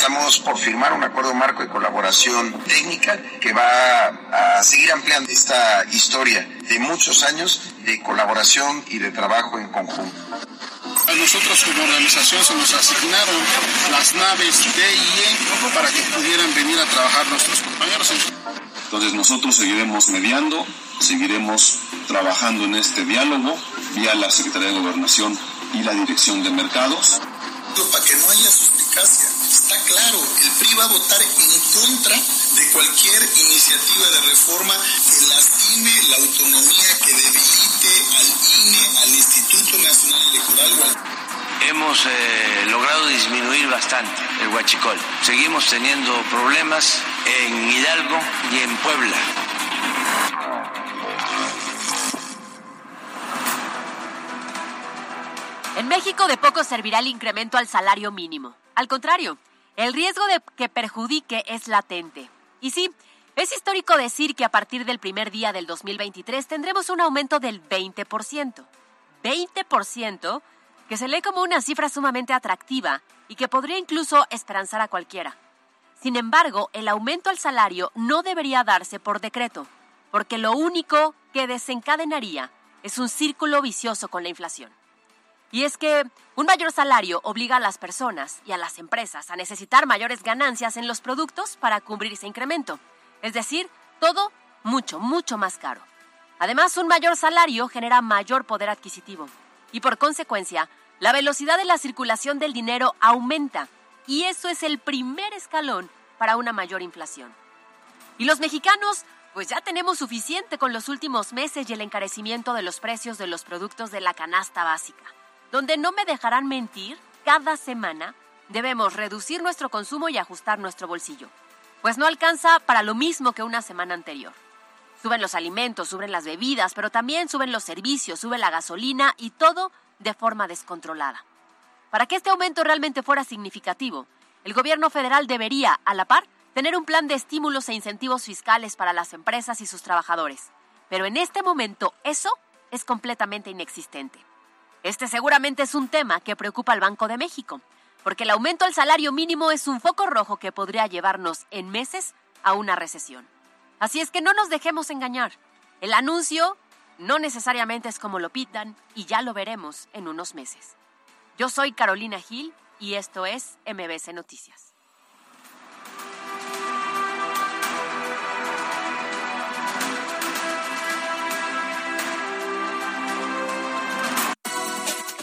Estamos por firmar un acuerdo marco de colaboración técnica que va a seguir ampliando esta historia de muchos años de colaboración y de trabajo en conjunto. A nosotros como organización se nos asignaron las naves D y E para que pudieran venir a trabajar nuestros compañeros. Entonces nosotros seguiremos mediando, seguiremos trabajando en este diálogo vía la Secretaría de Gobernación y la Dirección de Mercados. Para que no haya suspicacia, claro, el PRI va a votar en contra de cualquier iniciativa de reforma que lastime la autonomía, que debilite al INE, al Instituto Nacional Electoral. Hemos eh, logrado disminuir bastante el huachicol. Seguimos teniendo problemas en Hidalgo y en Puebla. En México de poco servirá el incremento al salario mínimo. Al contrario, el riesgo de que perjudique es latente. Y sí, es histórico decir que a partir del primer día del 2023 tendremos un aumento del 20%. 20% que se lee como una cifra sumamente atractiva y que podría incluso esperanzar a cualquiera. Sin embargo, el aumento al salario no debería darse por decreto, porque lo único que desencadenaría es un círculo vicioso con la inflación. Y es que un mayor salario obliga a las personas y a las empresas a necesitar mayores ganancias en los productos para cubrir ese incremento. Es decir, todo mucho, mucho más caro. Además, un mayor salario genera mayor poder adquisitivo y por consecuencia, la velocidad de la circulación del dinero aumenta y eso es el primer escalón para una mayor inflación. Y los mexicanos, pues ya tenemos suficiente con los últimos meses y el encarecimiento de los precios de los productos de la canasta básica donde no me dejarán mentir, cada semana debemos reducir nuestro consumo y ajustar nuestro bolsillo, pues no alcanza para lo mismo que una semana anterior. Suben los alimentos, suben las bebidas, pero también suben los servicios, sube la gasolina y todo de forma descontrolada. Para que este aumento realmente fuera significativo, el gobierno federal debería, a la par, tener un plan de estímulos e incentivos fiscales para las empresas y sus trabajadores. Pero en este momento eso es completamente inexistente. Este seguramente es un tema que preocupa al Banco de México, porque el aumento al salario mínimo es un foco rojo que podría llevarnos en meses a una recesión. Así es que no nos dejemos engañar. El anuncio no necesariamente es como lo pitan y ya lo veremos en unos meses. Yo soy Carolina Gil y esto es MBC Noticias.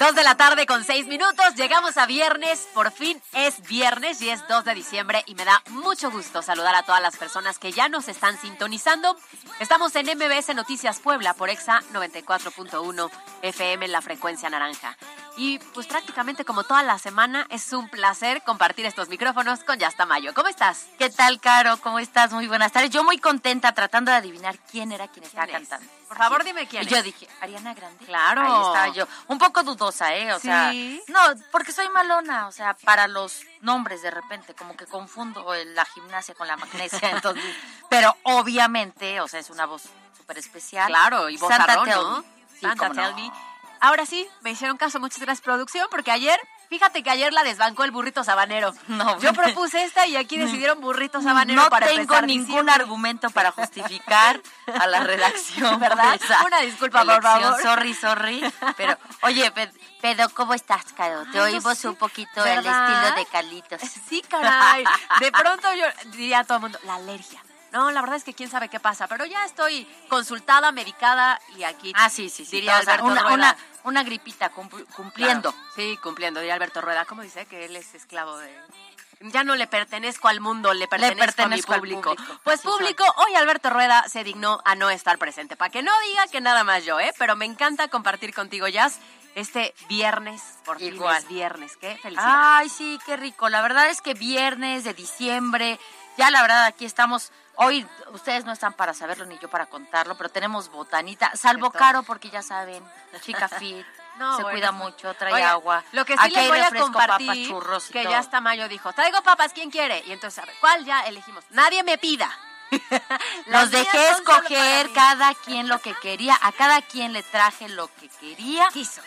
Dos de la tarde con seis minutos, llegamos a viernes, por fin es viernes y es 2 de diciembre y me da mucho gusto saludar a todas las personas que ya nos están sintonizando. Estamos en MBS Noticias Puebla por EXA 94.1 FM en la frecuencia naranja. Y pues prácticamente como toda la semana es un placer compartir estos micrófonos con Yasta Mayo. ¿Cómo estás? ¿Qué tal, Caro? ¿Cómo estás? Muy buenas tardes. Yo muy contenta tratando de adivinar quién era quien estaba cantando. Por favor, dime quién y yo dije, Ariana Grande. Claro. Ahí estaba yo. Un poco dudosa, ¿eh? O sea, no, porque soy malona, o sea, para los nombres de repente, como que confundo la gimnasia con la magnesia, entonces, pero obviamente, o sea, es una voz súper especial. Claro, y voz Santa ¿no? Santa Tell Ahora sí, me hicieron caso, muchas gracias producción, porque ayer, fíjate que ayer la desbancó el burrito sabanero. No, yo propuse esta y aquí decidieron burrito sabanero no para tengo ningún argumento para justificar a la redacción, ¿verdad? Una disculpa, por favor. Sorry, sorry. Pero, oye, pero ¿cómo estás, Caro? Te oímos un poquito el estilo de Carlitos. Sí, caray. De pronto yo diría a todo el mundo, la alergia No, la verdad es que quién sabe qué pasa, pero ya estoy consultada, medicada y aquí. Ah, sí, sí, sí. Diría Alberto una, Rueda. una, una gripita cumpl- cumpliendo. Claro, Sí, cumpliendo, diría Alberto Rueda. ¿Cómo dice? Que él es esclavo de... Ya no le pertenezco al mundo, le pertenezco, pertenezco a al mi público. público. Pues Así son. público, hoy Alberto Rueda se dignó a no estar presente. Para que no diga que nada más yo, ¿eh? Pero me encanta compartir contigo, Jazz, este viernes, por Igual. es viernes. Qué felicidad. Ay, sí, qué rico. La verdad es que viernes de diciembre, ya la verdad aquí estamos. Hoy ustedes no están para saberlo ni yo para contarlo, pero tenemos botanita, salvo. Caro porque ya saben, chica fit, No, se bueno. cuida mucho, trae agua. Lo que sí Aquí les voy a compartir, papas, churros y que todo. ya hasta mayo dijo, traigo papas, ¿quién quiere? Y entonces, a ver, ¿cuál ya elegimos? Nadie me pida. Los dejé escoger cada quien lo que quería, a cada quien le traje lo que quería. Quiso.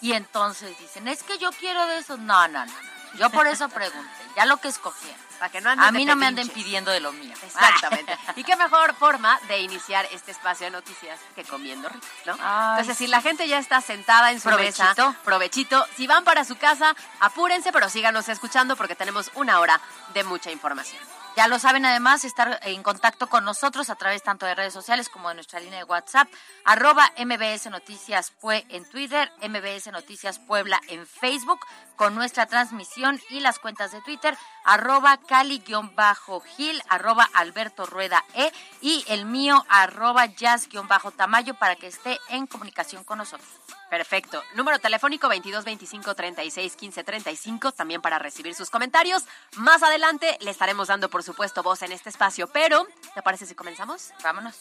Y entonces dicen, es que yo quiero de eso. No, no, no. no. Yo por eso pregunté, ya lo que escogieron. Para que no anden A mí no me anden pidiendo de lo mío. Exactamente. y qué mejor forma de iniciar este espacio de noticias que comiendo rico, ¿no? Ay, Entonces, si la gente ya está sentada en su Provechito. mesa, provechito. Si van para su casa, apúrense, pero síganos escuchando porque tenemos una hora de mucha información. Ya lo saben además, estar en contacto con nosotros a través tanto de redes sociales como de nuestra línea de WhatsApp, arroba MBS Noticias Pue en Twitter, MBS Noticias Puebla en Facebook, con nuestra transmisión y las cuentas de Twitter, arroba Cali-Gil, arroba Alberto Rueda E y el mío, arroba Jazz-Tamayo para que esté en comunicación con nosotros. Perfecto. Número telefónico 22 25 36 15 35, también para recibir sus comentarios. Más adelante le estaremos dando, por supuesto, voz en este espacio, pero ¿te parece si comenzamos? Vámonos.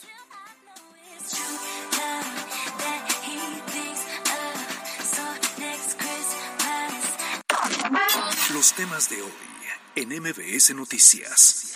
Los temas de hoy en MBS Noticias.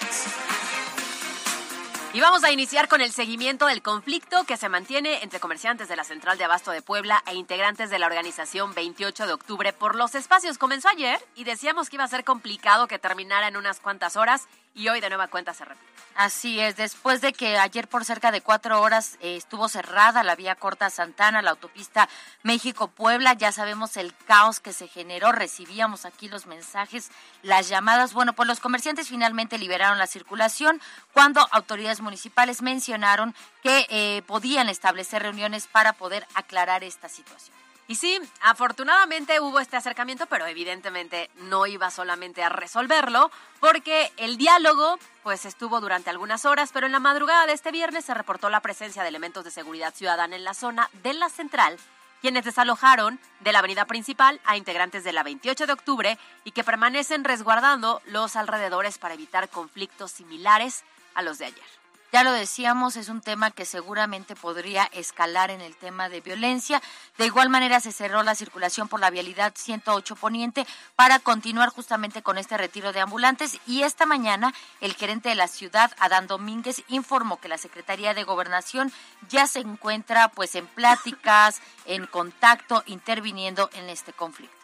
Y vamos a iniciar con el seguimiento del conflicto que se mantiene entre comerciantes de la Central de Abasto de Puebla e integrantes de la organización 28 de octubre por los espacios. Comenzó ayer y decíamos que iba a ser complicado que terminara en unas cuantas horas y hoy de nueva cuenta se repite. Así es, después de que ayer por cerca de cuatro horas eh, estuvo cerrada la vía corta Santana, la autopista México-Puebla, ya sabemos el caos que se generó, recibíamos aquí los mensajes, las llamadas. Bueno, pues los comerciantes finalmente liberaron la circulación cuando autoridades municipales mencionaron que eh, podían establecer reuniones para poder aclarar esta situación. Y sí, afortunadamente hubo este acercamiento, pero evidentemente no iba solamente a resolverlo, porque el diálogo pues estuvo durante algunas horas, pero en la madrugada de este viernes se reportó la presencia de elementos de seguridad ciudadana en la zona de la central, quienes desalojaron de la avenida principal a integrantes de la 28 de octubre y que permanecen resguardando los alrededores para evitar conflictos similares a los de ayer. Ya lo decíamos, es un tema que seguramente podría escalar en el tema de violencia. De igual manera se cerró la circulación por la vialidad 108 Poniente para continuar justamente con este retiro de ambulantes y esta mañana el gerente de la ciudad, Adán Domínguez, informó que la Secretaría de Gobernación ya se encuentra pues en pláticas, en contacto, interviniendo en este conflicto.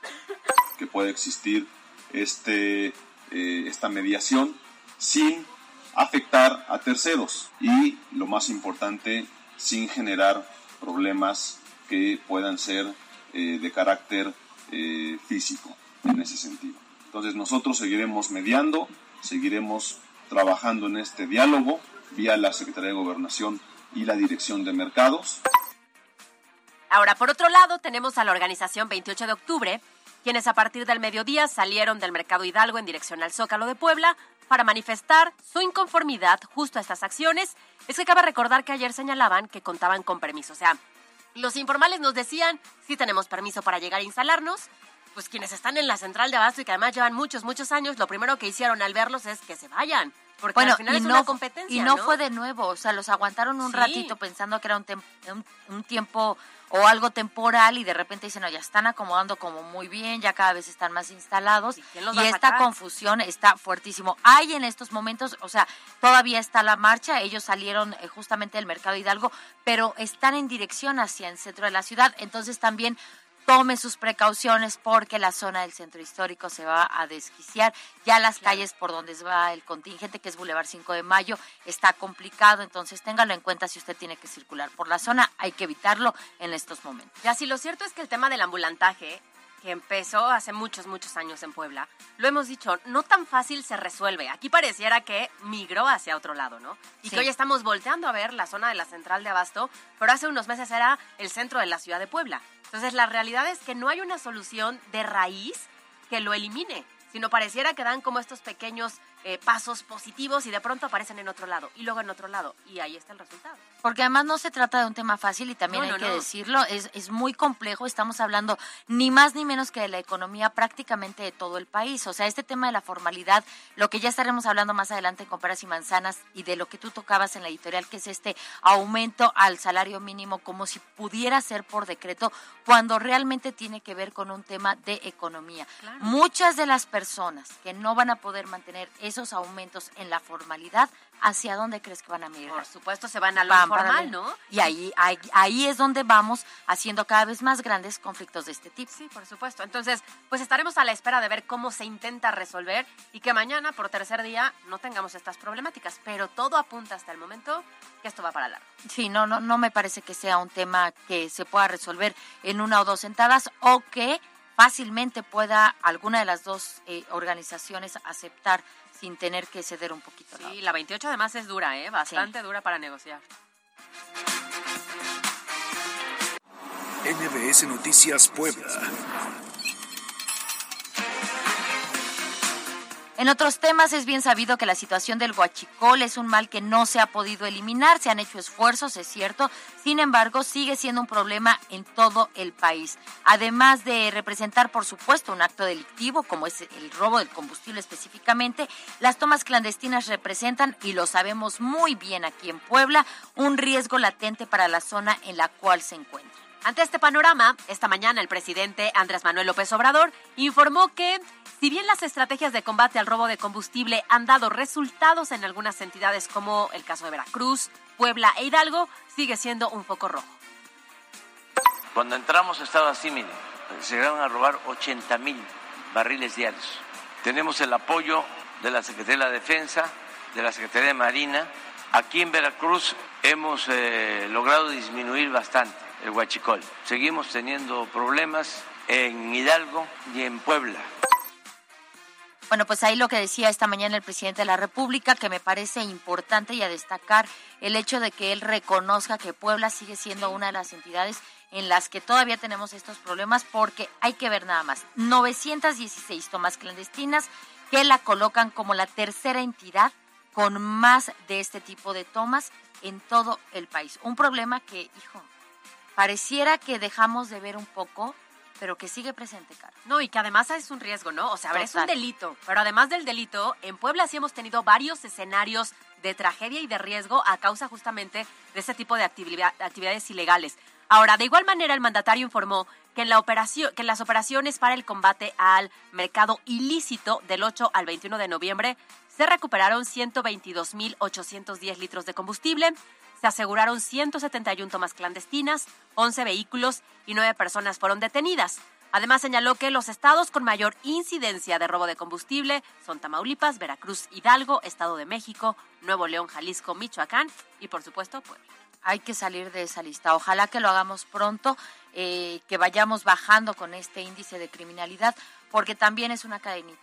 que pueda existir este, eh, esta mediación sin afectar a terceros y, lo más importante, sin generar problemas que puedan ser eh, de carácter eh, físico en ese sentido. Entonces nosotros seguiremos mediando, seguiremos trabajando en este diálogo vía la Secretaría de Gobernación y la Dirección de Mercados. Ahora, por otro lado, tenemos a la organización 28 de octubre, quienes a partir del mediodía salieron del Mercado Hidalgo en dirección al Zócalo de Puebla para manifestar su inconformidad justo a estas acciones. Es que cabe recordar que ayer señalaban que contaban con permiso. O sea, los informales nos decían, sí tenemos permiso para llegar a instalarnos. Pues quienes están en la central de abasto y que además llevan muchos, muchos años, lo primero que hicieron al verlos es que se vayan. Porque Bueno, al final y es no, una competencia. y no, fue de nuevo, o sea, los aguantaron un Sí. ratito pensando que era un, un, un tiempo o algo temporal y de repente dicen, no, ya están acomodando como muy bien, ya cada vez están más instalados ¿Y y esta confusión está fuertísimo. Hay en estos momentos, o sea, todavía está la marcha, ellos salieron eh, justamente del Mercado Hidalgo, pero están en dirección hacia el centro de la ciudad, entonces también tome sus precauciones porque la zona del centro histórico se va a desquiciar. Ya las calles por donde va el contingente, que es Boulevard 5 de Mayo, está complicado, entonces téngalo en cuenta si usted tiene que circular por la zona, hay que evitarlo en estos momentos. Ya, sí, lo cierto es que el tema del ambulantaje que empezó hace muchos, muchos años en Puebla, lo hemos dicho, no tan fácil se resuelve. Aquí pareciera que migró hacia otro lado, ¿no? Y que hoy estamos volteando a ver la zona de la central de Abasto, pero hace unos meses era el centro de la ciudad de Puebla. Entonces, la realidad es que no hay una solución de raíz que lo elimine, sino pareciera que dan como estos pequeños eh, pasos positivos y de pronto aparecen en otro lado y luego en otro lado y ahí está el resultado. Porque además no se trata de un tema fácil y también hay que decirlo, es, es muy complejo, estamos hablando ni más ni menos que de la economía prácticamente de todo el país, o sea, este tema de la formalidad, lo que ya estaremos hablando más adelante en Comparas y Manzanas y de lo que tú tocabas en la editorial, que es este aumento al salario mínimo como si pudiera ser por decreto, cuando realmente tiene que ver con un tema de economía. Muchas de las personas que no van a poder mantener esos aumentos en la formalidad, ¿hacia dónde crees que van a migrar? Por supuesto, se van a lo informal, ¿no? Y ahí, ahí, es donde vamos haciendo cada vez más grandes conflictos de este tipo. Sí, por supuesto. Entonces, pues estaremos a la espera de ver cómo se intenta resolver y que mañana, por tercer día, no tengamos estas problemáticas. Pero todo apunta hasta el momento que esto va para largo. Sí, no, no, no me parece que sea un tema que se pueda resolver en una o dos sentadas o que fácilmente pueda alguna de las dos eh, organizaciones aceptar sin tener que ceder un poquito. Sí, la 28 además es dura, ¿eh? bastante dura para negociar. NBS Noticias Puebla. En otros temas es bien sabido que la situación del huachicol es un mal que no se ha podido eliminar, se han hecho esfuerzos, es cierto, sin embargo sigue siendo un problema en todo el país. Además de representar, por supuesto, un acto delictivo, como es el robo del combustible específicamente, las tomas clandestinas representan, y lo sabemos muy bien aquí en Puebla, un riesgo latente para la zona en la cual se encuentra. Ante este panorama, esta mañana el presidente Andrés Manuel López Obrador informó que si bien las estrategias de combate al robo de combustible han dado resultados en algunas entidades como el caso de Veracruz, Puebla e Hidalgo, sigue siendo un foco rojo. Cuando entramos estaba así, miren, se llegaron a robar 80 mil barriles diarios. Tenemos el apoyo de la Secretaría de la Defensa, de la Secretaría de Marina. Aquí en Veracruz hemos eh, logrado disminuir bastante el huachicol. Seguimos teniendo problemas en Hidalgo y en Puebla. Bueno, pues ahí lo que decía esta mañana el presidente de la República, que me parece importante y a destacar el hecho de que él reconozca que Puebla sigue siendo una de las entidades en las que todavía tenemos estos problemas, porque hay que ver nada más, 916 tomas clandestinas que la colocan como la tercera entidad con más de este tipo de tomas en todo el país. Un problema que, hijo, pareciera que dejamos de ver un poco, pero que sigue presente, cara. No, y que además es un riesgo, ¿no? O sea, a ver, es un delito, pero además del delito, en Puebla sí hemos tenido varios escenarios de tragedia y de riesgo a causa justamente de este tipo de actividades ilegales. Ahora, de igual manera, el mandatario informó que en, la operación, que en las operaciones para el combate al mercado ilícito del 8 al 21 de noviembre se recuperaron 122.810 litros de combustible, se aseguraron 171 tomas clandestinas, 11 vehículos y 9 personas fueron detenidas. Además señaló que los estados con mayor incidencia de robo de combustible son Tamaulipas, Veracruz, Hidalgo, Estado de México, Nuevo León, Jalisco, Michoacán y por supuesto Puebla. Hay que salir de esa lista. Ojalá que lo hagamos pronto, eh, que vayamos bajando con este índice de criminalidad, porque también es una cadenita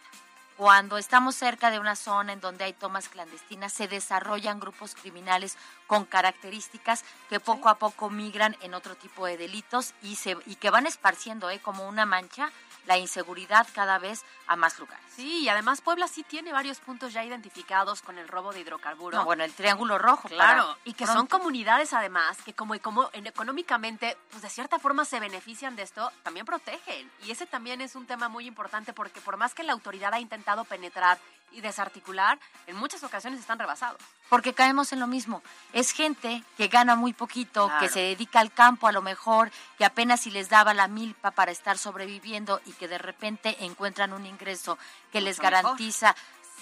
cuando estamos cerca de una zona en donde hay tomas clandestinas, se desarrollan grupos criminales con características que poco a poco migran en otro tipo de delitos y, se, y que van esparciendo ¿eh? como una mancha la inseguridad cada vez a más lugares. Sí, y además Puebla sí tiene varios puntos ya identificados con el robo de hidrocarburos. bueno, el Triángulo Rojo. Claro, y que son comunidades además que como, como económicamente, pues de cierta forma se benefician de esto, también protegen. Y ese también es un tema muy importante porque por más que la autoridad ha intentado penetrar y desarticular, en muchas ocasiones están rebasados. Porque caemos en lo mismo. Es gente que gana muy poquito, que se dedica al campo a lo mejor, que apenas si les daba la milpa para estar sobreviviendo y que de repente encuentran un ingreso que les garantiza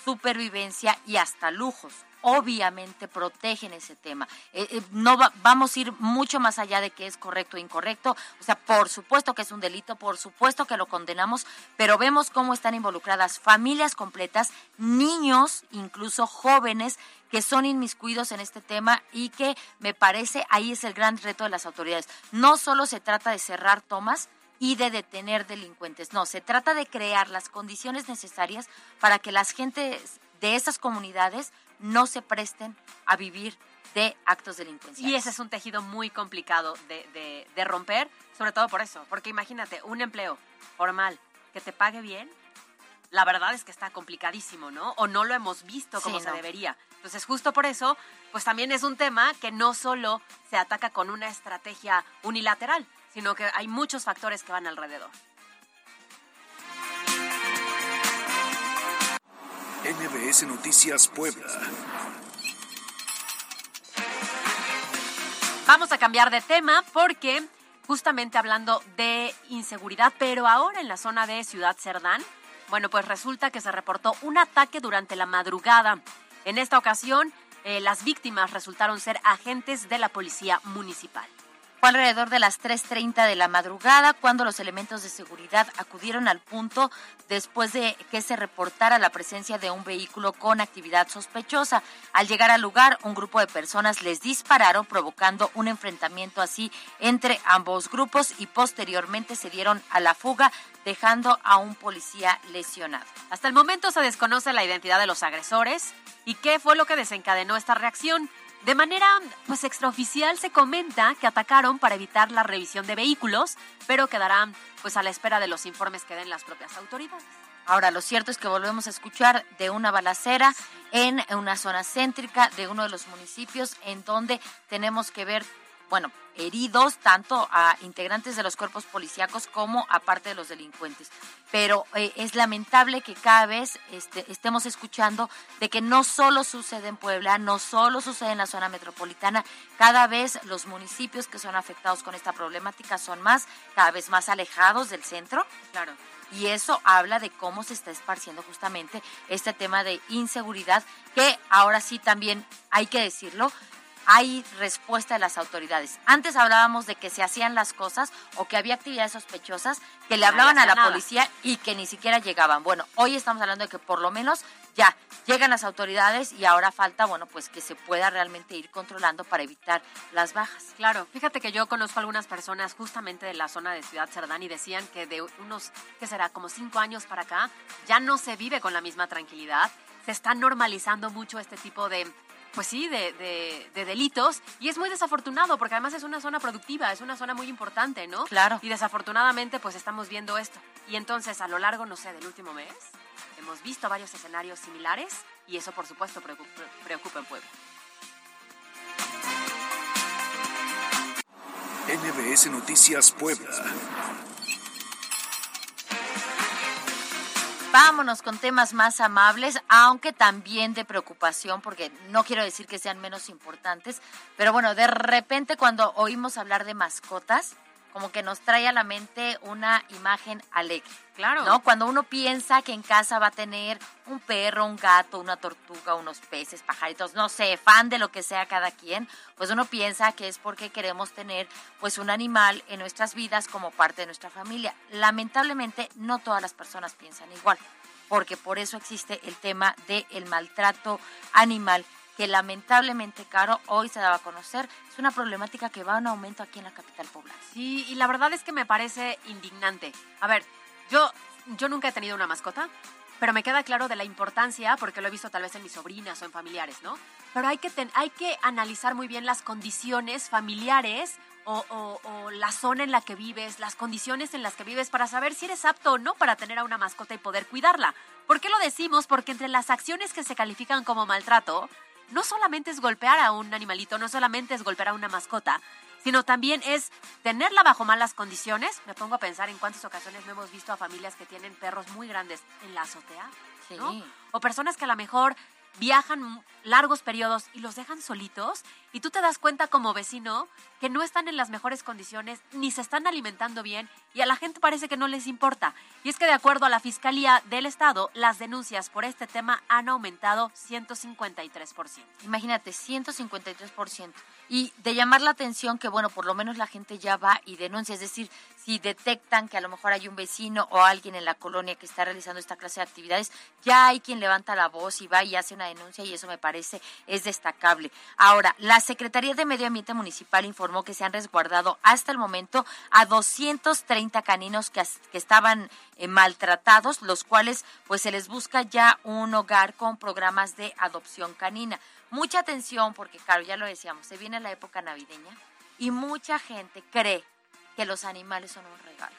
supervivencia y hasta lujos obviamente protegen ese tema. Eh, eh, no vamos a ir mucho más allá de que es correcto o incorrecto. O sea, por supuesto que es un delito, por supuesto que lo condenamos, pero vemos cómo están involucradas familias completas, niños, incluso jóvenes que son inmiscuidos en este tema y que me parece ahí es el gran reto de las autoridades. No solo se trata de cerrar tomas, y de detener delincuentes. No, se trata de crear las condiciones necesarias para que las gentes de esas comunidades no se presten a vivir de actos delincuenciales. Y ese es un tejido muy complicado de, de, romper, sobre todo por eso, porque imagínate, un empleo formal que te pague bien, la verdad es que está complicadísimo, ¿no? O no lo hemos visto como se debería. Entonces, justo por eso, pues también es un tema que no solo se ataca con una estrategia unilateral, sino que hay muchos factores que van alrededor. NBS Noticias Puebla. Vamos a cambiar de tema porque justamente hablando de inseguridad, pero ahora en la zona de Ciudad Cerdán, bueno, pues resulta que se reportó un ataque durante la madrugada. En esta ocasión, eh, las víctimas resultaron ser agentes de la policía municipal. Fue alrededor de las 3.30 de la madrugada cuando los elementos de seguridad acudieron al punto después de que se reportara la presencia de un vehículo con actividad sospechosa. Al llegar al lugar, un grupo de personas les dispararon provocando un enfrentamiento así entre ambos grupos y posteriormente se dieron a la fuga dejando a un policía lesionado. Hasta el momento se desconoce la identidad de los agresores y qué fue lo que desencadenó esta reacción. De manera pues extraoficial se comenta que atacaron para evitar la revisión de vehículos, pero quedarán pues a la espera de los informes que den las propias autoridades. Ahora, lo cierto es que volvemos a escuchar de una balacera en una zona céntrica de uno de los municipios en donde tenemos que ver bueno, heridos tanto a integrantes de los cuerpos policíacos como a parte de los delincuentes. Pero eh, es lamentable que cada vez este, estemos escuchando de que no solo sucede en Puebla, no solo sucede en la zona metropolitana, cada vez los municipios que son afectados con esta problemática son más, cada vez más alejados del centro. Claro. Y eso habla de cómo se está esparciendo justamente este tema de inseguridad, que ahora sí también hay que decirlo, hay respuesta de las autoridades. Antes hablábamos de que se hacían las cosas o que había actividades sospechosas que le hablaban a la policía y que ni siquiera llegaban. Bueno, hoy estamos hablando de que por lo menos ya llegan las autoridades y ahora falta, bueno, pues que se pueda realmente ir controlando para evitar las bajas. Claro, fíjate que yo conozco algunas personas justamente de la zona de Ciudad Cerdán y decían que de unos, ¿qué será? Como cinco años para acá, ya no se vive con la misma tranquilidad. Se está normalizando mucho este tipo de pues sí, de, de, delitos. Y es muy desafortunado porque además es una zona productiva, es una zona muy importante, ¿no? Claro. Y desafortunadamente pues estamos viendo esto. Y entonces a lo largo, no sé, del último mes, hemos visto varios escenarios similares y eso por supuesto preocupa, preocupa en Puebla. NBS Noticias Puebla. Vámonos con temas más amables, aunque también de preocupación, porque no quiero decir que sean menos importantes, pero bueno, de repente cuando oímos hablar de mascotas, como que nos trae a la mente una imagen alegre. Claro. ¿No? Cuando uno piensa que en casa va a tener un perro, un gato, una tortuga, unos peces, pajaritos, no sé, fan de lo que sea cada quien, pues uno piensa que es porque queremos tener pues un animal en nuestras vidas como parte de nuestra familia. Lamentablemente no todas las personas piensan igual, porque por eso existe el tema del maltrato animal que lamentablemente, Caro, hoy se daba a conocer, es una problemática que va en aumento aquí en la capital poblana. Sí, y la verdad es que me parece indignante. A ver, yo, yo nunca he tenido una mascota, pero me queda claro de la importancia, porque lo he visto tal vez en mis sobrinas o en familiares, ¿no? Pero hay que, hay que analizar muy bien las condiciones familiares o, o, la zona en la que vives, las condiciones en las que vives para saber si eres apto o no para tener a una mascota y poder cuidarla. ¿Por qué lo decimos? Porque entre las acciones que se califican como maltrato, no solamente es golpear a un animalito, no solamente es golpear a una mascota, sino también es tenerla bajo malas condiciones. Me pongo a pensar en cuántas ocasiones no hemos visto a familias que tienen perros muy grandes en la azotea, ¿no? O personas que a lo mejor viajan largos periodos y los dejan solitos y tú te das cuenta como vecino que no están en las mejores condiciones ni se están alimentando bien y a la gente parece que no les importa. Y es que de acuerdo a la Fiscalía del Estado, las denuncias por este tema han aumentado 153%. Imagínate, 153%. Y de llamar la atención que, bueno, por lo menos la gente ya va y denuncia. Es decir, si detectan que a lo mejor hay un vecino o alguien en la colonia que está realizando esta clase de actividades, ya hay quien levanta la voz y va y hace una denuncia y eso me parece es destacable. Ahora, la Secretaría de Medio Ambiente Municipal informó que se han resguardado hasta el momento a 230 caninos que, que estaban eh, maltratados, los cuales pues se les busca ya un hogar con programas de adopción canina. Mucha atención porque, claro, ya lo decíamos, se viene la época navideña y mucha gente cree que los animales son un regalo.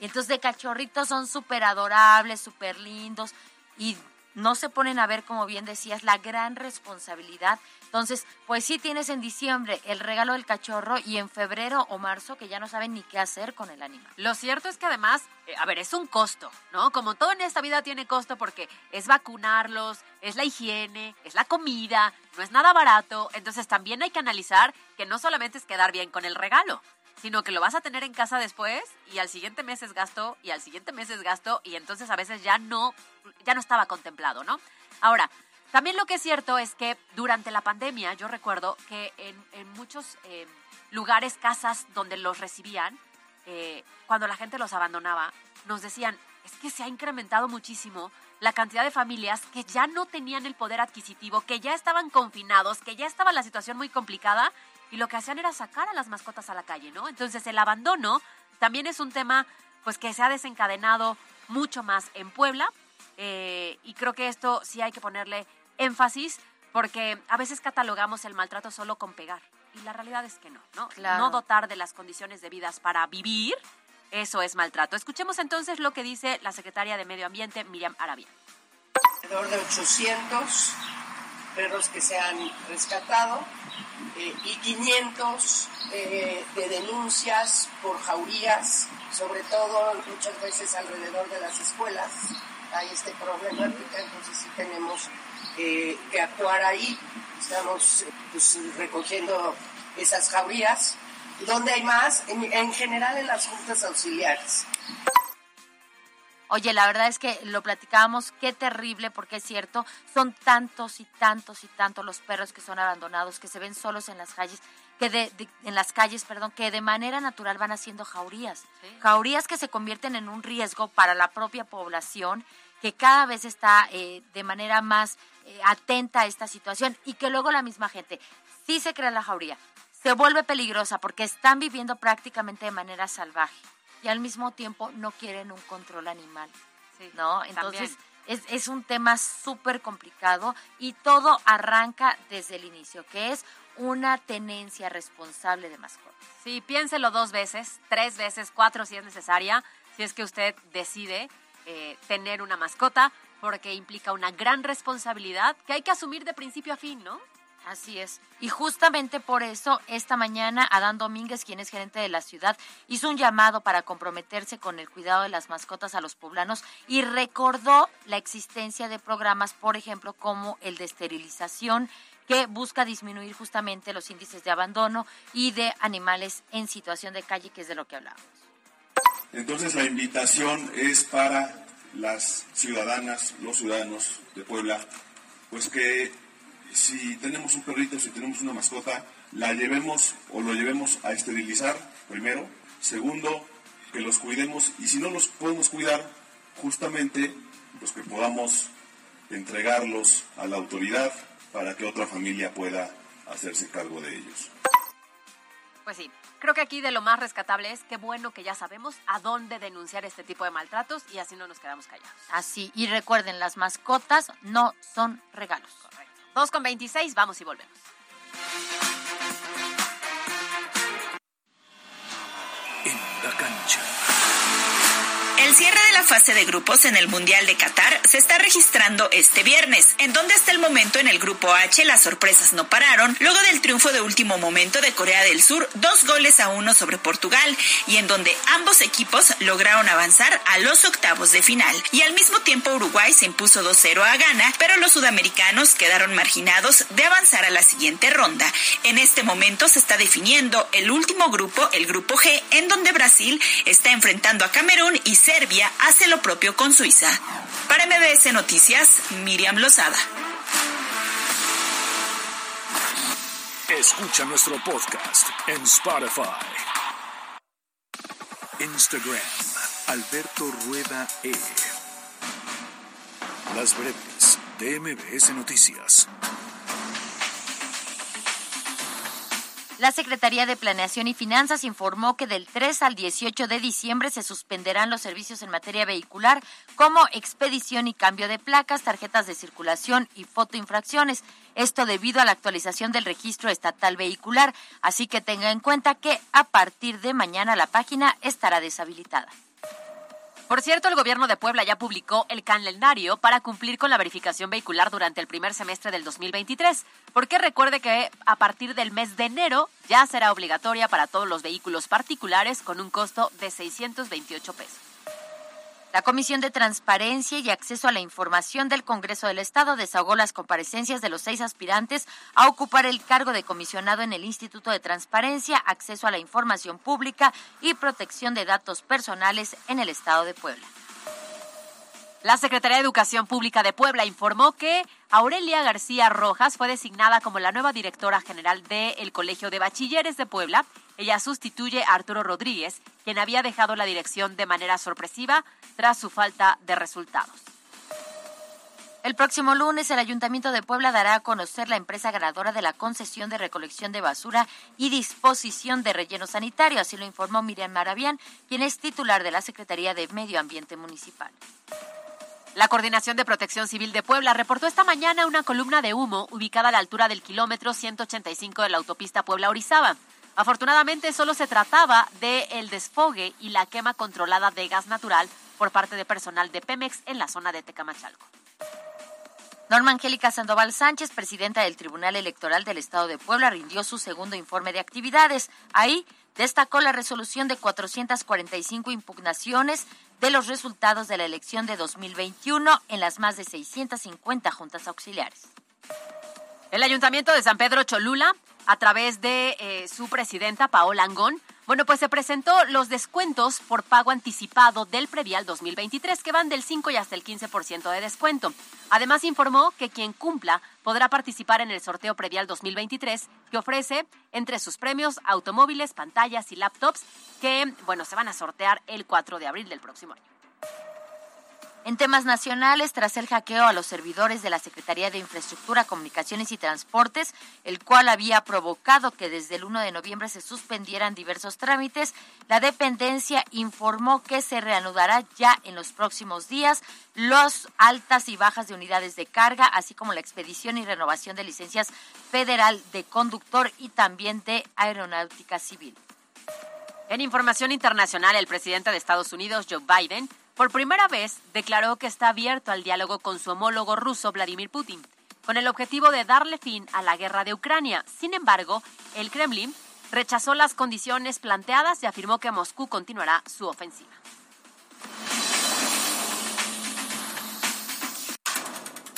Y entonces de cachorritos son súper adorables, súper lindos y no se ponen a ver, como bien decías, la gran responsabilidad. Entonces, pues sí tienes en diciembre el regalo del cachorro y en febrero o marzo que ya no saben ni qué hacer con el animal. Lo cierto es que además, eh, a ver, es un costo, ¿no? Como todo en esta vida tiene costo porque es vacunarlos, es la higiene, es la comida, no es nada barato. Entonces también hay que analizar que no solamente es quedar bien con el regalo, sino que lo vas a tener en casa después y al siguiente mes es gasto y al siguiente mes es gasto y entonces a veces ya no, ya no estaba contemplado, ¿no? Ahora, también lo que es cierto es que durante la pandemia yo recuerdo que en, muchos eh, lugares, casas donde los recibían, eh, cuando la gente los abandonaba, nos decían, es que se ha incrementado muchísimo la cantidad de familias que ya no tenían el poder adquisitivo, que ya estaban confinados, que ya estaba la situación muy complicada y lo que hacían era sacar a las mascotas a la calle, ¿no? Entonces el abandono también es un tema pues que se ha desencadenado mucho más en Puebla eh, y creo que esto sí hay que ponerle énfasis porque a veces catalogamos el maltrato solo con pegar y la realidad es que no, ¿no? No dotar de las condiciones debidas para vivir, eso es maltrato. Escuchemos entonces lo que dice la secretaria de Medio Ambiente, Miriam Arabia. Alrededor de 800 perros que se han rescatado eh, y 500 eh, de denuncias por jaurías, sobre todo muchas veces alrededor de las escuelas. Hay este problemática, entonces sí tenemos eh, que actuar ahí. Estamos pues, recogiendo esas jaurías. donde hay más? en general en las juntas auxiliares. Oye, la verdad es que lo platicábamos, qué terrible, porque es cierto, son tantos y tantos y tantos los perros que son abandonados, que se ven solos en las calles, que de, en las calles, perdón, que de manera natural van haciendo jaurías, jaurías que se convierten en un riesgo para la propia población, que cada vez está eh, de manera más eh, atenta a esta situación y que luego la misma gente sí se crea la jauría, se vuelve peligrosa porque están viviendo prácticamente de manera salvaje y al mismo tiempo no quieren un control animal, ¿no? Entonces es, es, un tema súper complicado y todo arranca desde el inicio, que es una tenencia responsable de mascotas. Sí, piénselo dos veces, tres veces, cuatro si es necesaria, si es que usted decide eh, tener una mascota, porque implica una gran responsabilidad que hay que asumir de principio a fin, ¿no? Así es. Y justamente por eso, esta mañana, Adán Domínguez, quien es gerente de la ciudad, hizo un llamado para comprometerse con el cuidado de las mascotas a los poblanos y recordó la existencia de programas, por ejemplo, como el de esterilización, que busca disminuir justamente los índices de abandono y de animales en situación de calle, que es de lo que hablábamos. Entonces, la invitación es para las ciudadanas, los ciudadanos de Puebla, pues que si tenemos un perrito, si tenemos una mascota, la llevemos o lo llevemos a esterilizar, primero. Segundo, que los cuidemos y si no los podemos cuidar, justamente, pues que podamos entregarlos a la autoridad para que otra familia pueda hacerse cargo de ellos. Pues sí, creo que aquí de lo más rescatable es qué bueno que ya sabemos a dónde denunciar este tipo de maltratos y así no nos quedamos callados. Así, y recuerden, las mascotas no son regalos. 2 con 26, vamos y volvemos. En la cancha. El cierre de la fase de grupos en el Mundial de Qatar se está registrando este viernes, en donde hasta el momento en el grupo H las sorpresas no pararon, luego del triunfo de último momento de Corea del Sur, dos goles a uno sobre Portugal, y en donde ambos equipos lograron avanzar a los octavos de final. Y al mismo tiempo Uruguay se impuso 2-0 a Ghana, pero los sudamericanos quedaron marginados de avanzar a la siguiente ronda. En este momento se está definiendo el último grupo, el grupo G, en donde Brasil está enfrentando a Camerún y se Serbia hace lo propio con Suiza. Para MBS Noticias, Miriam Lozada. Escucha nuestro podcast en Spotify. Instagram, Alberto Rueda E. Las breves de MBS Noticias. La Secretaría de Planeación y Finanzas informó que del 3 al 18 de diciembre se suspenderán los servicios en materia vehicular como expedición y cambio de placas, tarjetas de circulación y fotoinfracciones. Esto debido a la actualización del registro estatal vehicular, así que tenga en cuenta que a partir de mañana la página estará deshabilitada. Por cierto, el gobierno de Puebla ya publicó el calendario para cumplir con la verificación vehicular durante el primer semestre del 2023, porque recuerde que a partir del mes de enero ya será obligatoria para todos los vehículos particulares con un costo de 628 pesos. La Comisión de Transparencia y Acceso a la Información del Congreso del Estado desahogó las comparecencias de los seis aspirantes a ocupar el cargo de comisionado en el Instituto de Transparencia, Acceso a la Información Pública y Protección de Datos Personales en el Estado de Puebla. La Secretaría de Educación Pública de Puebla informó que Aurelia García Rojas fue designada como la nueva directora general del Colegio de Bachilleres de Puebla. Ella sustituye a Arturo Rodríguez, quien había dejado la dirección de manera sorpresiva tras su falta de resultados. El próximo lunes el Ayuntamiento de Puebla dará a conocer la empresa ganadora de la concesión de recolección de basura y disposición de relleno sanitario, así lo informó Miriam Maravián, quien es titular de la Secretaría de Medio Ambiente Municipal. La Coordinación de Protección Civil de Puebla reportó esta mañana una columna de humo ubicada a la altura del kilómetro 185 de la autopista Puebla-Orizaba. Afortunadamente solo se trataba de el desfogue y la quema controlada de gas natural por parte de personal de Pemex en la zona de Tecamachalco. Norma Angélica Sandoval Sánchez, presidenta del Tribunal Electoral del Estado de Puebla, rindió su segundo informe de actividades. Ahí destacó la resolución de 445 impugnaciones de los resultados de la elección de 2021 en las más de 650 juntas auxiliares. El Ayuntamiento de San Pedro Cholula, a través de eh, su presidenta Paola Angón, bueno, pues se presentó los descuentos por pago anticipado del previal 2023, que van del 5 y hasta el 15% de descuento. Además, informó que quien cumpla podrá participar en el sorteo previal 2023, que ofrece entre sus premios automóviles, pantallas y laptops, que, bueno, se van a sortear el 4 de abril del próximo año. En temas nacionales, tras el hackeo a los servidores de la Secretaría de Infraestructura, Comunicaciones y Transportes, el cual había provocado que desde el 1 de noviembre se suspendieran diversos trámites, la dependencia informó que se reanudará ya en los próximos días los altas y bajas de unidades de carga, así como la expedición y renovación de licencias federal de conductor y también de aeronáutica civil. En información internacional, el presidente de Estados Unidos, Joe Biden, por primera vez declaró que está abierto al diálogo con su homólogo ruso Vladimir Putin, con el objetivo de darle fin a la guerra de Ucrania. Sin embargo, el Kremlin rechazó las condiciones planteadas y afirmó que Moscú continuará su ofensiva.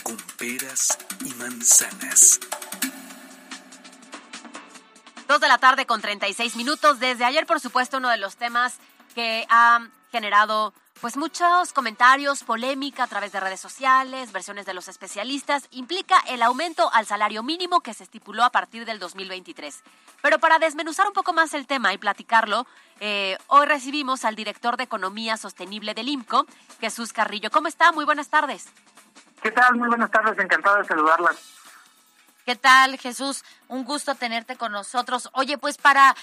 Con peras y manzanas. Dos de la tarde con 36 minutos. Desde ayer, por supuesto, uno de los temas que ha generado pues muchos comentarios, polémica a través de redes sociales, versiones de los especialistas, implica el aumento al salario mínimo que se estipuló a partir del 2023. Pero para desmenuzar un poco más el tema y platicarlo, eh, hoy recibimos al director de Economía Sostenible del IMCO, Jesús Carrillo. ¿Cómo está? Muy buenas tardes. ¿Qué tal? Muy buenas tardes, encantado de saludarlas. ¿Qué tal, Jesús? Un gusto tenerte con nosotros. Oye, pues para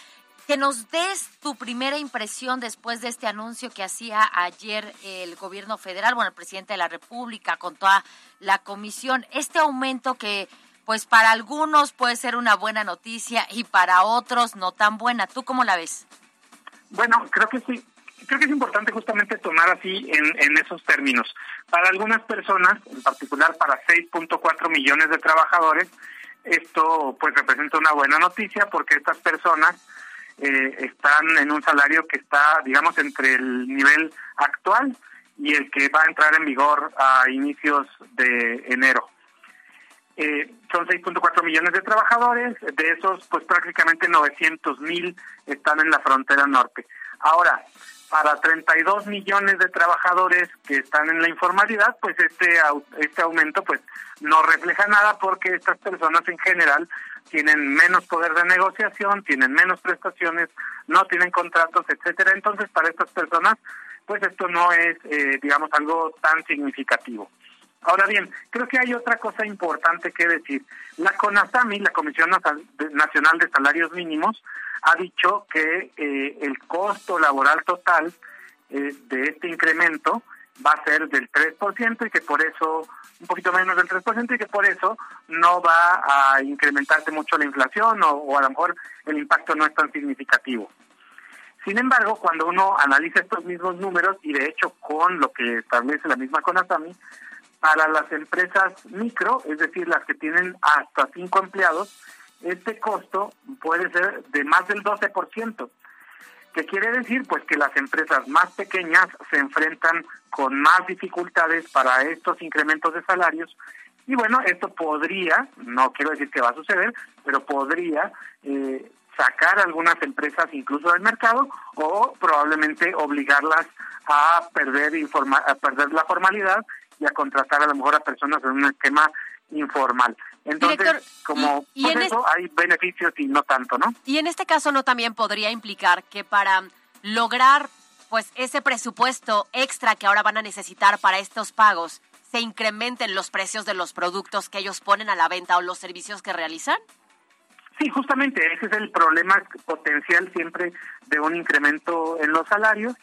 que nos des tu primera impresión después de este anuncio que hacía ayer el gobierno federal, bueno, el presidente de la República con toda la comisión, este aumento que pues para algunos puede ser una buena noticia y para otros no tan buena. ¿Tú cómo la ves? Bueno, creo que sí. Creo que es importante justamente tomar así en, en esos términos. Para algunas personas, en particular para 6.4 millones de trabajadores, esto pues representa una buena noticia porque estas personas eh, están en un salario que está, digamos, entre el nivel actual y el que va a entrar en vigor a inicios de enero. Eh, son 6.4 millones de trabajadores, de esos pues prácticamente 900 mil están en la frontera norte. Ahora, para 32 millones de trabajadores que están en la informalidad, pues este este aumento pues no refleja nada porque estas personas en general tienen menos poder de negociación, tienen menos prestaciones, no tienen contratos, etcétera. Entonces, para estas personas, pues esto no es, eh, digamos, algo tan significativo. Ahora bien, creo que hay otra cosa importante que decir. La CONASAMI, la Comisión Nacional de Salarios Mínimos, ha dicho que eh, el costo laboral total eh, de este incremento va a ser del 3% y que por eso, un poquito menos del 3% y que por eso no va a incrementarse mucho la inflación o, a lo mejor el impacto no es tan significativo. Sin embargo, cuando uno analiza estos mismos números y de hecho con lo que establece la misma CONASAMI, para las empresas micro, es decir, las que tienen hasta cinco empleados, este costo puede ser de más del 12%. ¿Qué quiere decir? Pues que las empresas más pequeñas se enfrentan con más dificultades para estos incrementos de salarios y bueno, esto podría, no quiero decir que va a suceder, pero podría eh, sacar algunas empresas incluso del mercado o probablemente obligarlas a perder, a perder la formalidad y a contratar a lo mejor a personas en un esquema informal. Entonces, como y, por eso hay beneficios y no tanto, ¿no? Y en este caso no también podría implicar que para lograr pues ese presupuesto extra que ahora van a necesitar para estos pagos se incrementen los precios de los productos que ellos ponen a la venta o los servicios que realizan? Sí, justamente ese es el problema potencial siempre de un incremento en los salarios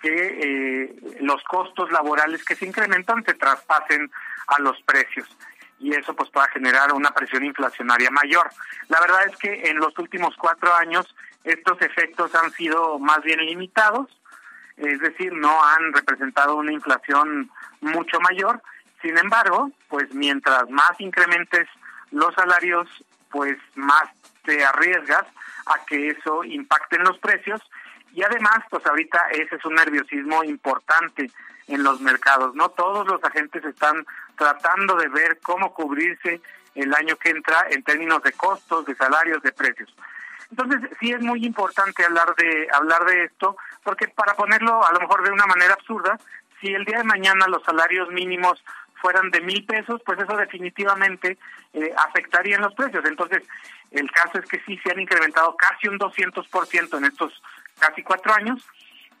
que eh, los costos laborales que se incrementan se traspasen a los precios y eso pues pueda generar una presión inflacionaria mayor. La verdad es que en los últimos cuatro años estos efectos han sido más bien limitados, es decir, no han representado una inflación mucho mayor. Sin embargo, pues mientras más incrementes los salarios, pues más te arriesgas a que eso impacte en los precios y además, pues ahorita ese es un nerviosismo importante en los mercados, ¿no? Todos los agentes están tratando de ver cómo cubrirse el año que entra en términos de costos, de salarios, de precios. Entonces, sí es muy importante hablar de hablar de esto, porque para ponerlo a lo mejor de una manera absurda, si el día de mañana los salarios mínimos fueran de mil pesos, pues eso definitivamente eh, afectaría en los precios. Entonces, el caso es que sí se han incrementado casi un 200% en estos casi cuatro años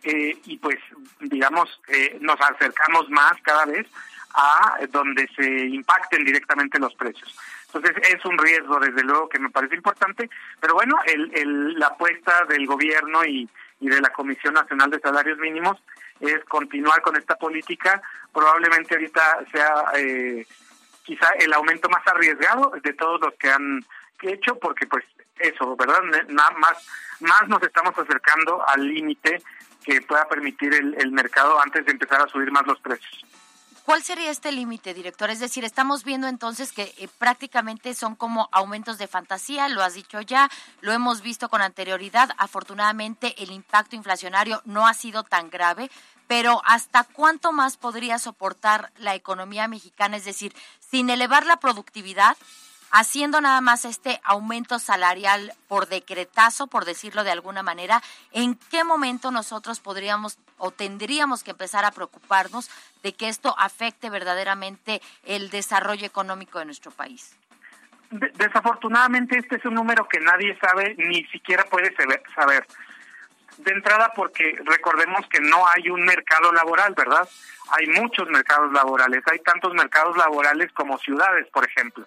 eh, y pues digamos eh, nos acercamos más cada vez a donde se impacten directamente los precios. Entonces es un riesgo desde luego que me parece importante, pero bueno, el, el, la apuesta del gobierno y, y de la Comisión Nacional de Salarios Mínimos es continuar con esta política. Probablemente ahorita sea eh, quizá el aumento más arriesgado de todos los que han hecho, porque pues eso, ¿verdad? Más, más nos estamos acercando al límite que pueda permitir el, el mercado antes de empezar a subir más los precios. ¿Cuál sería este límite, director? Es decir, estamos viendo entonces que eh, prácticamente son como aumentos de fantasía, lo has dicho ya, lo hemos visto con anterioridad. Afortunadamente, el impacto inflacionario no ha sido tan grave, pero ¿hasta cuánto más podría soportar la economía mexicana? Es decir, sin elevar la productividad, haciendo nada más este aumento salarial por decretazo, por decirlo de alguna manera, ¿en qué momento nosotros podríamos o tendríamos que empezar a preocuparnos de que esto afecte verdaderamente el desarrollo económico de nuestro país? Desafortunadamente este es un número que nadie sabe, ni siquiera puede saber. De entrada porque recordemos que no hay un mercado laboral, ¿verdad? Hay muchos mercados laborales, hay tantos mercados laborales como ciudades, por ejemplo.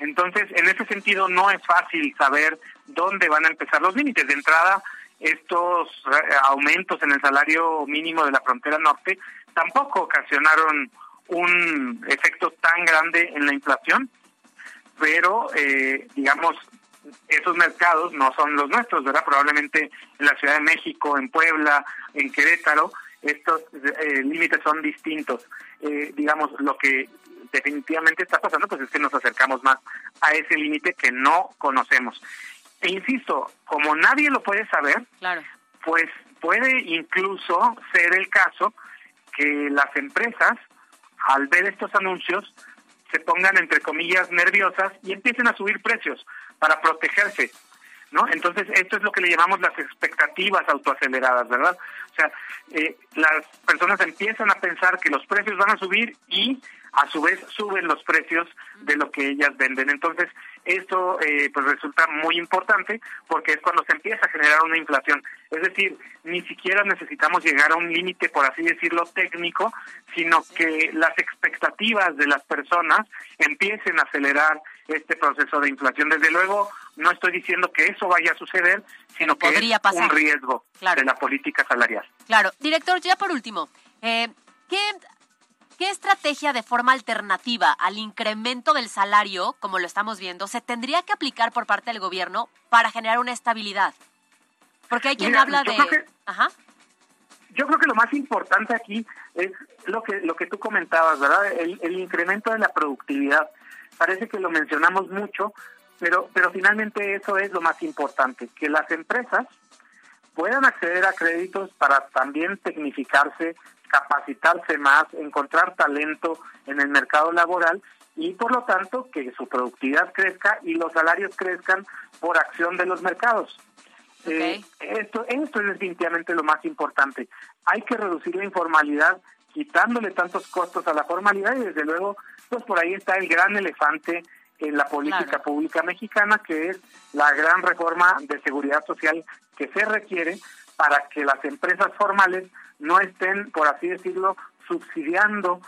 Entonces, en ese sentido, no es fácil saber dónde van a empezar los límites. De entrada, estos eh, aumentos en el salario mínimo de la frontera norte tampoco ocasionaron un efecto tan grande en la inflación, pero, eh, digamos, esos mercados no son los nuestros, ¿verdad? Probablemente en la Ciudad de México, en Puebla, en Querétaro, estos eh, límites son distintos. digamos, lo que definitivamente está pasando, pues es que nos acercamos más a ese límite que no conocemos. E insisto, como nadie lo puede saber, claro. pues puede incluso ser el caso que las empresas, al ver estos anuncios, se pongan, entre comillas, nerviosas y empiecen a subir precios para protegerse. ¿No? Entonces, esto es lo que le llamamos las expectativas autoaceleradas, ¿verdad? O sea, eh, las personas empiezan a pensar que los precios van a subir y a su vez suben los precios de lo que ellas venden. Entonces, esto eh, pues resulta muy importante porque es cuando se empieza a generar una inflación. Es decir, ni siquiera necesitamos llegar a un límite, por así decirlo, técnico, sino que las expectativas de las personas empiecen a acelerar este proceso de inflación. Desde luego, no estoy diciendo que eso vaya a suceder, sino que es un riesgo de la política salarial. Claro. Director, ya por último, eh, ¿qué ¿Qué estrategia de forma alternativa al incremento del salario, como lo estamos viendo, se tendría que aplicar por parte del gobierno para generar una estabilidad? Porque hay quien habla de... Ajá. Yo creo que lo más importante aquí es lo que lo que tú comentabas, ¿verdad? El, el incremento de la productividad. Parece que lo mencionamos mucho, pero pero finalmente eso es lo más importante, que las empresas puedan acceder a créditos para también tecnificarse, capacitarse más, encontrar talento en el mercado laboral y por lo tanto que su productividad crezca y los salarios crezcan por acción de los mercados. Eh, esto, esto es definitivamente lo más importante. Hay que reducir la informalidad quitándole tantos costos a la formalidad y desde luego, pues por ahí está el gran elefante en la política pública mexicana, que es la gran reforma de seguridad social que se requiere para que las empresas formales no estén, por así decirlo, subsidiando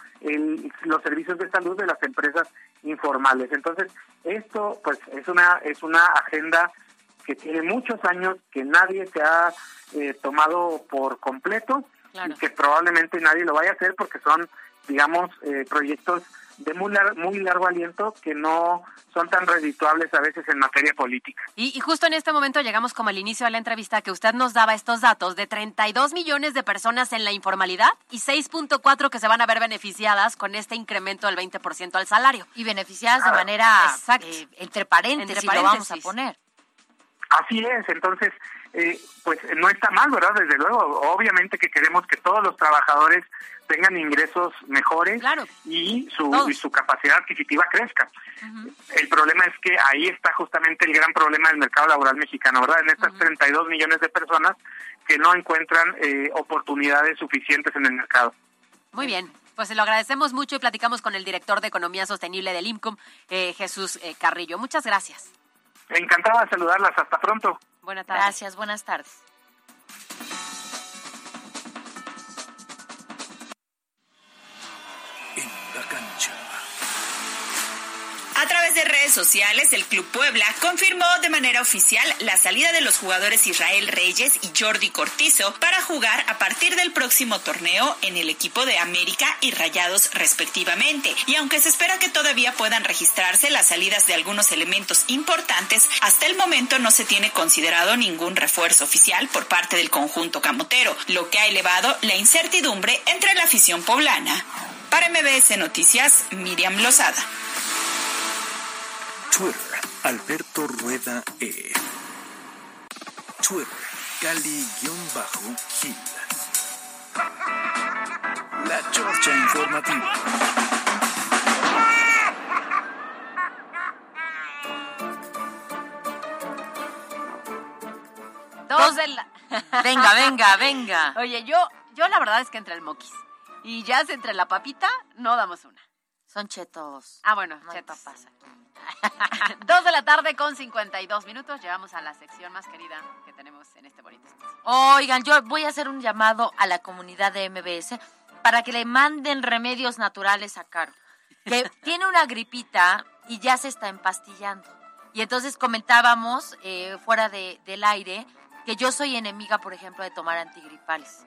los servicios de salud de las empresas informales. Entonces, esto pues es una es una agenda que tiene muchos años que nadie se ha eh, tomado por completo y que probablemente nadie lo vaya a hacer porque son, digamos, eh, proyectos de muy, muy largo aliento que no son tan redituables a veces en materia política. Y, justo en este momento llegamos como al inicio de la entrevista que usted nos daba estos datos de 32 millones de personas en la informalidad y 6.4 que se van a ver beneficiadas con este incremento del 20% al salario. Y beneficiadas de ah, manera eh, entre, paréntesis, lo vamos a poner. Así es, entonces, eh, pues no está mal, ¿verdad? Desde luego, obviamente que queremos que todos los trabajadores tengan ingresos mejores y su, su capacidad adquisitiva crezca. El problema es que ahí está justamente el gran problema del mercado laboral mexicano, ¿verdad? En estas 32 millones de personas que no encuentran eh, oportunidades suficientes en el mercado. Muy bien, pues se lo agradecemos mucho y platicamos con el director de Economía Sostenible del IMCOM, eh, Jesús eh, Carrillo. Muchas gracias. Encantada de saludarlas. Hasta pronto. Buenas tardes. Gracias, buenas tardes. De redes sociales, el Club Puebla confirmó de manera oficial la salida de los jugadores Israel Reyes y Jordi Cortizo para jugar a partir del próximo torneo en el equipo de América y Rayados respectivamente. Y aunque se espera que todavía puedan registrarse las salidas de algunos elementos importantes, hasta el momento no se tiene considerado ningún refuerzo oficial por parte del conjunto camotero, lo que ha elevado la incertidumbre entre la afición poblana. Para MBS Noticias, Miriam Lozada. Twitter, Alberto Rueda E. Twitter, Cali-Gil. La Chorcha Informativa. Dos de la... Venga, venga, venga. Oye, yo, yo la verdad es que entre el moquis y ya entre la papita, no damos una. Son chetos. Ah, bueno, no chetos. pasa. Dos de la tarde con 52 minutos. Llegamos a la sección más querida que tenemos en este bonito espacio. Oigan, yo voy a hacer un llamado a la comunidad de MBS para que le manden remedios naturales a Caro. Que tiene una gripita y ya se está empastillando. Y entonces comentábamos eh, fuera de, del aire que yo soy enemiga, por ejemplo, de tomar antigripales.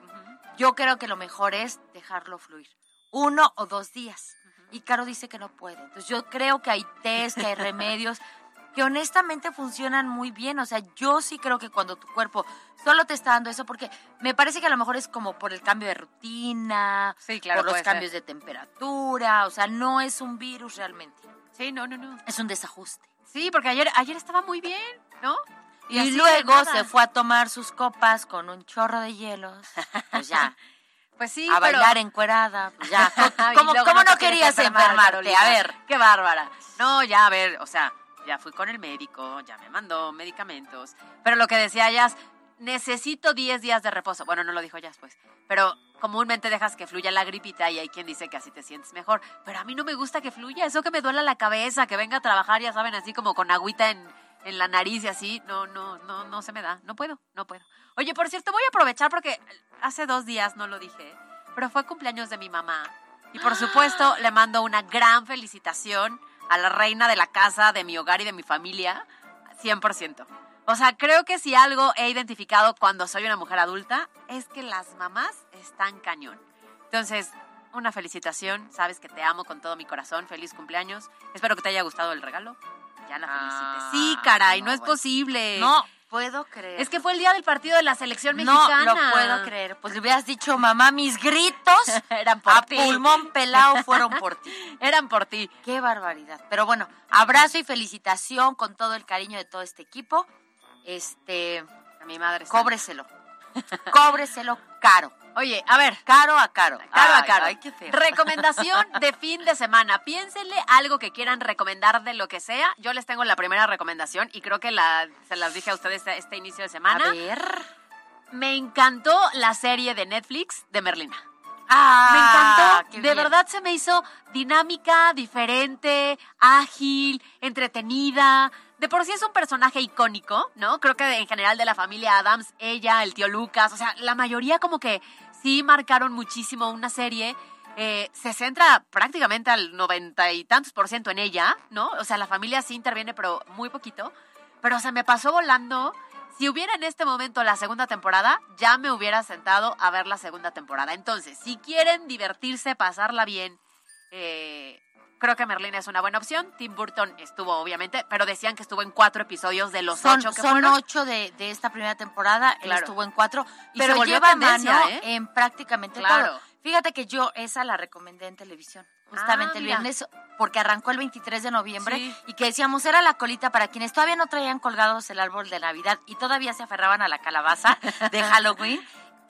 Yo creo que lo mejor es dejarlo fluir. Uno o dos días y Caro dice que no puede. Entonces yo creo que hay test, que hay remedios que honestamente funcionan muy bien. O sea, yo sí creo que cuando tu cuerpo solo te está dando eso, porque me parece que a lo mejor es como por el cambio de rutina, sí, claro, por los cambios de temperatura, o sea, no es un virus realmente. Sí, no, no, no. Es un desajuste. Sí, porque ayer, ayer estaba muy bien, ¿no? Y, luego se fue a tomar sus copas con un chorro de hielos. Pues ya. Pues sí, a pero- bailar encuerada. pues ya. ¿Cómo, cómo no querías enfermar, enfermarte? Carolina. A ver. Qué bárbara. No, ya, a ver, o sea, ya fui con el médico, ya me mandó medicamentos. Pero lo que decía Jazz, necesito 10 días de reposo. Bueno, no lo dijo Jazz, pues. Pero comúnmente dejas que fluya la gripita y hay quien dice que así te sientes mejor. Pero a mí no me gusta que fluya. Eso que me duela la cabeza, que venga a trabajar, ya saben, así como con agüita en, en la nariz y así. No, no, no, no se me da. No puedo, no puedo. Oye, por cierto, voy a aprovechar porque hace dos días no lo dije, pero fue cumpleaños de mi mamá. Y por supuesto, le mando una gran felicitación a la reina de la casa, de mi hogar y de mi familia, 100%. O sea, creo que si algo he identificado cuando soy una mujer adulta es que las mamás están cañón. Entonces, una felicitación, sabes que te amo con todo mi corazón, feliz cumpleaños. Espero que te haya gustado el regalo. Ya la felicité. Sí, caray, no, no, es bueno. posible. No puedo creer. Es que fue el día del partido de la selección No mexicana. lo puedo creer. Pues le hubieras dicho, mamá, mis gritos Eran por a ti. pulmón pelado fueron por ti. Eran por ti. Qué barbaridad. Pero bueno, abrazo y felicitación con todo el cariño de todo este equipo. Este, A mi madre. cóbreselo. Cóbreselo caro. Oye, a ver, Caro a caro. Caro a caro. ay, qué feo. Recomendación de fin de semana. Piénsenle algo que quieran recomendar de lo que sea. Yo les tengo la primera recomendación y creo que la, se las dije a ustedes este, este inicio de semana. A ver. Me encantó la serie de Netflix de Merlina. Ah, me encantó. De bien. verdad se me hizo dinámica, diferente, ágil, entretenida. De por sí es un personaje icónico, ¿no? Creo que en general de la familia Adams, ella, el tío Lucas, o sea, la mayoría como que sí marcaron muchísimo una serie. Eh, se centra prácticamente al noventa y tantos por ciento en ella, ¿no? O sea, la familia sí interviene, pero muy poquito. Pero, o sea, me pasó volando. Si hubiera en este momento la segunda temporada, ya me hubiera sentado a ver la segunda temporada. Entonces, si quieren divertirse, pasarla bien, eh, creo que Merlin es una buena opción. Tim Burton estuvo, obviamente, pero decían que estuvo en cuatro episodios de los Son, ocho que son fueron. ocho de, de esta primera temporada, él estuvo en cuatro y Pero se volvió lleva mano ¿eh? en prácticamente Claro. todo. Fíjate que yo esa la recomendé en televisión, justamente Ah, el viernes, porque arrancó el 23 de noviembre Sí. y que decíamos era la colita para quienes todavía no traían colgados el árbol de Navidad y todavía se aferraban a la calabaza de Halloween.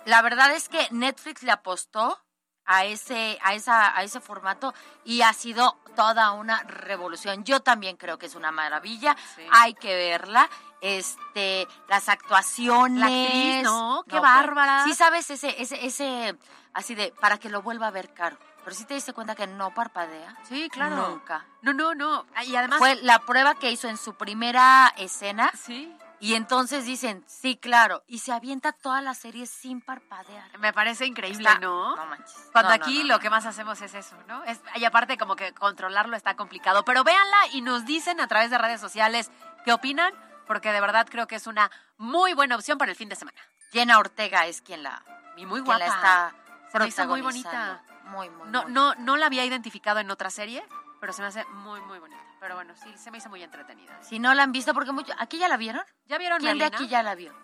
La verdad es que Netflix le apostó a ese, a esa, a ese formato y ha sido toda una revolución. Yo también creo que es una maravilla. Sí. Hay que verla. Este, las actuaciones. La actriz, ¿no? Qué bueno. bárbara. Sí sabes ese, ese, ese, así de, para que lo vuelva a ver caro. Pero sí te diste cuenta que no parpadea. Sí, claro. Nunca. No, no, no. Y además... Fue la prueba que hizo en su primera escena. Sí. Y entonces dicen, sí, claro. Y se avienta toda la serie sin parpadear. Me parece increíble, Está- ¿no? No manches. Cuando No, aquí no, lo que más hacemos es eso, ¿no? Es, y aparte como que controlarlo está complicado. Pero véanla y nos dicen a través de redes sociales qué opinan, porque de verdad creo que es una muy buena opción para el fin de semana. Jenna Ortega es quien la, Y muy quien guapa. la está Se me hizo muy bonita. Muy, muy, No, muy. no, no la había identificado en otra serie, pero se me hace muy, muy bonita. Pero bueno, sí, se me hizo muy entretenida. Si no la han visto, porque mucho, ¿aquí ya la vieron? ¿Ya vieron ¿Quién de aquí ya la vio?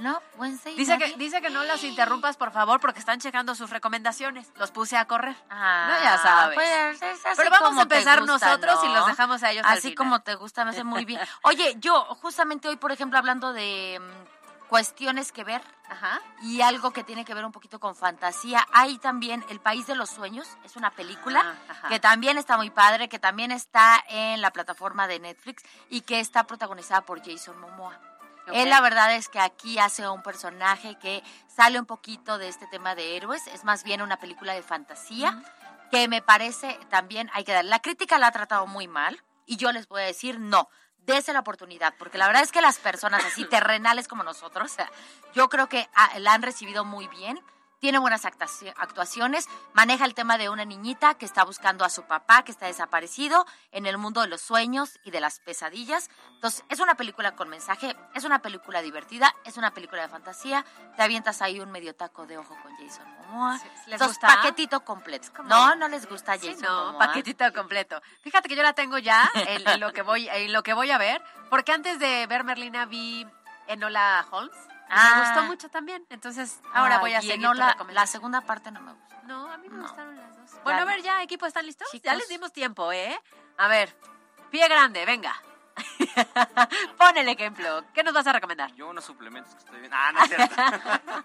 ¿No? Wednesday. Dice que, dice que no las interrumpas, por favor, porque están checando sus recomendaciones. Los puse a correr. Ah, No, ya sabes. pues, es así Pero vamos como a empezar gusta, nosotros y los dejamos a ellos al Así final. como te gusta, me hace muy bien. Oye, yo justamente hoy, por ejemplo, hablando de mm, cuestiones que ver Ajá. y algo que tiene que ver un poquito con fantasía, hay también El País de los Sueños, es una película Ah, ajá. que también está muy padre, que también está en la plataforma de Netflix y que está protagonizada por Jason Momoa. Ok. Él la verdad es que aquí hace un personaje que sale un poquito de este tema de héroes, es más bien una película de fantasía que me parece también hay que dar. La crítica la ha tratado muy mal y yo les voy a decir no. Dese la oportunidad, porque la verdad es que las personas así terrenales como nosotros, yo creo que ah, la han recibido muy bien. Tiene buenas actuaci- actuaciones, maneja el tema de una niñita que está buscando a su papá, que está desaparecido en el mundo de los sueños y de las pesadillas. Entonces, es una película con mensaje, es una película divertida, es una película de fantasía. Te avientas ahí un medio taco de ojo con Jason Momoa. Sí, ¿les Entonces, gusta? paquetito completo. como- No, no les gusta Sí, Jason no, Momoa. paquetito completo. Fíjate que yo la tengo ya en, en lo que voy, en lo que voy a ver, porque antes de ver Merlina vi Enola Holmes. Ah. Me gustó mucho también. Entonces, ahora voy a seguir no, la, la segunda parte no me gusta. No, a mí me No. gustaron las dos. Bueno, a ver, ya, equipo, ¿están listos? Ya les dimos tiempo, ¿eh? A ver, pie grande, venga. Pon el ejemplo. ¿Qué nos vas a recomendar? Yo unos suplementos que estoy viendo. Ah, no es cierto.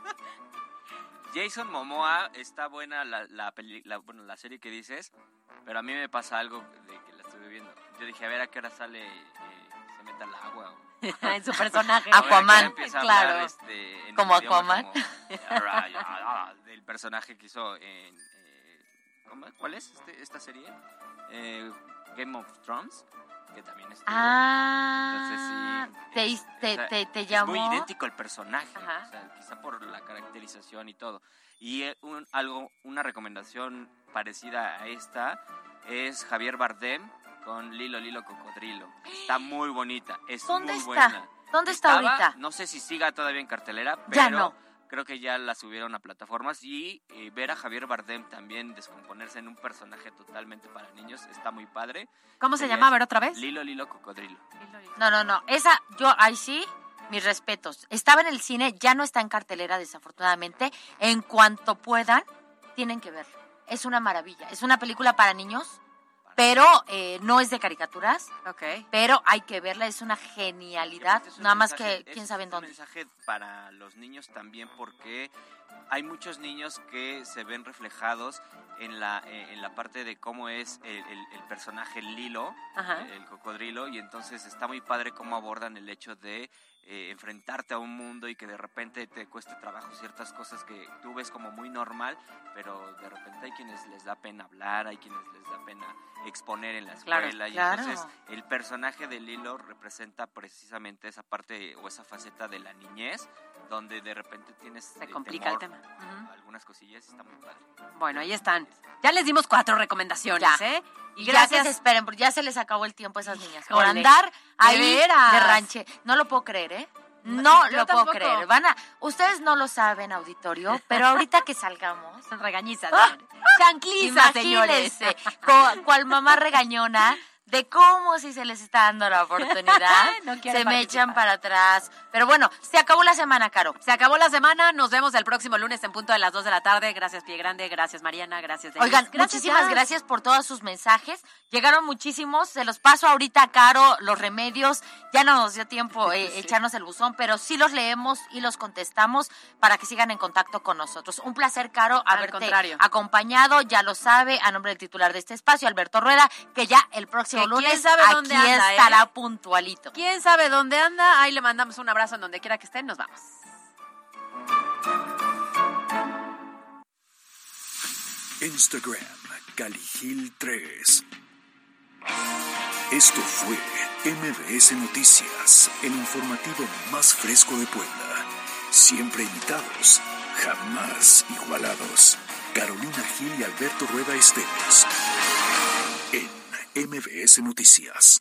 Jason Momoa está buena la, la, peli- la- bueno, la serie que dices, pero a mí me pasa algo de que la estuve viendo. Yo dije, a ver a qué hora sale, eh, se mete al agua. o- en su personaje. Aquaman, claro. hablar, este, Como Aquaman. como, "Ara, ya, ah", del personaje que hizo en... eh. ¿Cuál es este- esta serie? Eh, Game of Thrones, que también estuvo. Ah, Entonces, te, sí, te, o sea, te, te es llamó. muy idéntico el personaje, o sea, quizá por la caracterización y todo. Y eh, un- algo, una recomendación parecida a esta es Javier Bardem con Lilo Lilo Cocodrilo. Está muy bonita, es ¿Dónde muy está? buena. ¿Dónde está Estaba- ahorita? No sé si siga todavía en cartelera, pero Ya no. creo que ya la subieron a plataformas y eh, ver a Javier Bardem también descomponerse en un personaje totalmente para niños está muy padre. ¿Cómo se llama? A ver otra vez. Lilo Lilo Cocodrilo. No, no, no. Esa, yo, ahí sí, mis respetos. Estaba en el cine, ya no está en cartelera, desafortunadamente. En cuanto puedan, tienen que verlo. Es una maravilla. Es una película para niños, pero eh, no es de caricaturas. Ok. Pero hay que verla, es una genialidad. Es un Nada más que quién es sabe en un dónde. mensaje para los niños también porque hay muchos niños que se ven reflejados en la, eh, en la parte de cómo es el, el- el personaje Lilo, Ajá. el cocodrilo, y entonces está muy padre cómo abordan el hecho de eh, enfrentarte a un mundo y que de repente te cueste trabajo ciertas cosas que tú ves como muy normal, pero de repente hay quienes les da pena hablar, hay quienes les da pena exponer en la Claro, escuela, y claro. entonces el personaje de Lilo representa precisamente esa parte o esa faceta de la niñez donde de repente tienes Se eh, complica el temor tema. a Ujú. algunas cosillas y está muy padre. Bueno, ahí están. Ya les dimos cuatro recomendaciones, Ya. ¿eh? Y ya que se esperen, porque ya se les acabó el tiempo a esas niñas. Por andar de ahí veras. de ranche. No lo puedo creer, ¿eh? No yo lo tampoco. puedo creer. Van a, ustedes no lo saben, auditorio, pero ahorita que salgamos, Regañizas. ¡Ah! Chanclizas, señores. cual mamá regañona de cómo si se les está dando la oportunidad, No se me participar. echan para atrás. Pero bueno, se acabó la semana, Caro. Se acabó la semana. Nos vemos el próximo lunes en punto de las 2 de la tarde. Gracias, Pie Grande. Gracias, Mariana. Gracias, Denise. Oigan, gracias, muchísimas gracias por todos sus mensajes. Llegaron muchísimos. Se los paso ahorita a Caro los remedios. Ya no nos dio tiempo eh, echarnos el buzón, pero sí los leemos y los contestamos para que sigan en contacto con nosotros. Un placer, Caro, haberte acompañado. Ya lo sabe, a nombre del titular de este espacio, Alberto Rueda, que ya el próximo Quién lunes sabe aquí dónde anda, ¿eh? estará puntualito. ¿Quién sabe dónde anda? Ahí le mandamos un abrazo en donde quiera que estén. Nos vamos. Instagram, Caligil 3. Esto fue MBS Noticias, el informativo más fresco de Puebla. Siempre invitados, jamás igualados. Carolina Gil y Alberto Rueda Esteves. MBS Noticias.